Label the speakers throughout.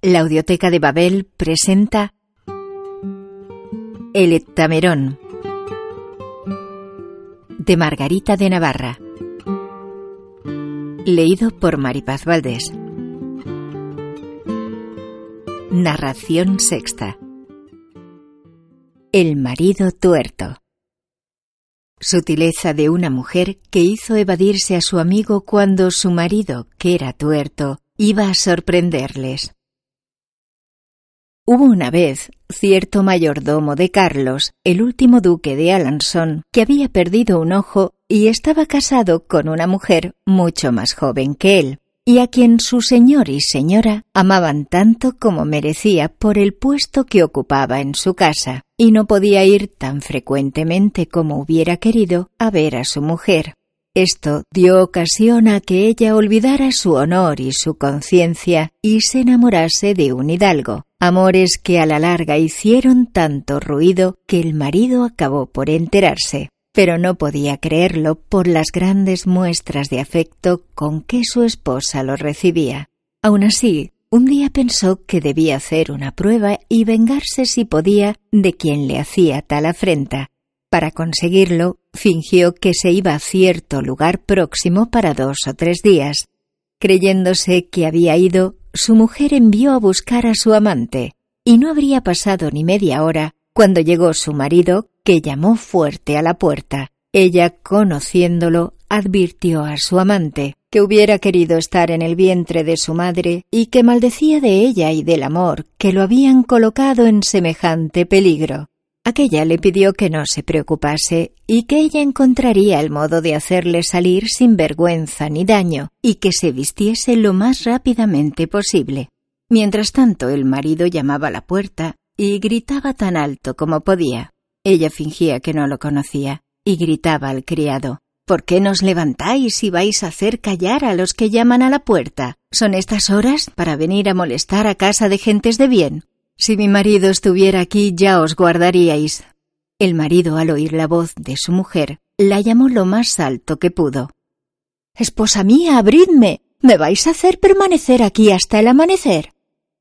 Speaker 1: La Audioteca de Babel presenta El Heptamerón de Margarita de Navarra. Leído por Maripaz Valdés. Narración sexta. El marido tuerto. Sutileza de una mujer que hizo evadirse a su amigo cuando su marido, que era tuerto, iba a sorprenderles. Hubo una vez cierto mayordomo de Carlos, el último duque de Alençon, que había perdido un ojo y estaba casado con una mujer mucho más joven que él, y a quien su señor y señora amaban tanto como merecía por el puesto que ocupaba en su casa, y no podía ir tan frecuentemente como hubiera querido a ver a su mujer. Esto dio ocasión a que ella olvidara su honor y su conciencia y se enamorase de un hidalgo, amores que a la larga hicieron tanto ruido que el marido acabó por enterarse, pero no podía creerlo por las grandes muestras de afecto con que su esposa lo recibía. Aun así, un día pensó que debía hacer una prueba y vengarse si podía de quien le hacía tal afrenta. Para conseguirlo, fingió que se iba a cierto lugar próximo para dos o tres días. Creyéndose que había ido, su mujer envió a buscar a su amante, y no habría pasado ni media hora cuando llegó su marido, que llamó fuerte a la puerta. Ella, conociéndolo, advirtió a su amante que hubiera querido estar en el vientre de su madre y que maldecía de ella y del amor que lo habían colocado en semejante peligro. Aquella le pidió que no se preocupase y que ella encontraría el modo de hacerle salir sin vergüenza ni daño y que se vistiese lo más rápidamente posible. Mientras tanto el marido llamaba a la puerta y gritaba tan alto como podía. Ella fingía que no lo conocía y gritaba al criado ¿Por qué nos levantáis y vais a hacer callar a los que llaman a la puerta? ¿Son estas horas para venir a molestar a casa de gentes de bien? Si mi marido estuviera aquí ya os guardaríais. El marido, al oír la voz de su mujer, la llamó lo más alto que pudo. Esposa mía, abridme. ¿Me vais a hacer permanecer aquí hasta el amanecer?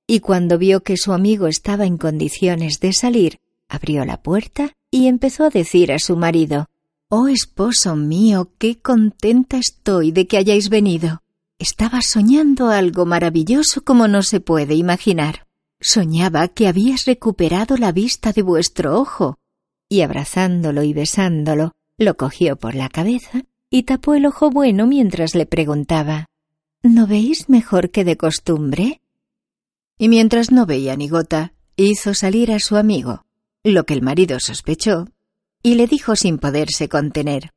Speaker 1: Y cuando vio que su amigo estaba en condiciones de salir, abrió la puerta y empezó a decir a su marido Oh esposo mío, qué contenta estoy de que hayáis venido. Estaba soñando algo maravilloso como no se puede imaginar. Soñaba que habías recuperado la vista de vuestro ojo. Y abrazándolo y besándolo, lo cogió por la cabeza y tapó el ojo bueno mientras le preguntaba ¿No veis mejor que de costumbre? Y mientras no veía ni gota, hizo salir a su amigo, lo que el marido sospechó, y le dijo sin poderse contener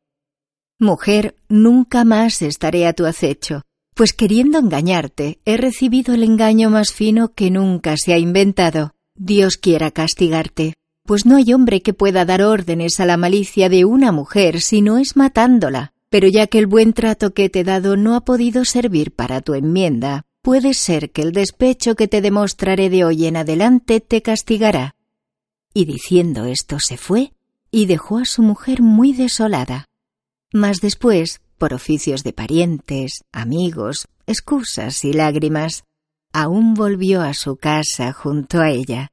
Speaker 1: Mujer, nunca más estaré a tu acecho pues queriendo engañarte he recibido el engaño más fino que nunca se ha inventado. Dios quiera castigarte, pues no hay hombre que pueda dar órdenes a la malicia de una mujer si no es matándola. Pero ya que el buen trato que te he dado no ha podido servir para tu enmienda, puede ser que el despecho que te demostraré de hoy en adelante te castigará. Y diciendo esto se fue y dejó a su mujer muy desolada. Mas después por oficios de parientes, amigos, excusas y lágrimas, aún volvió a su casa junto a ella,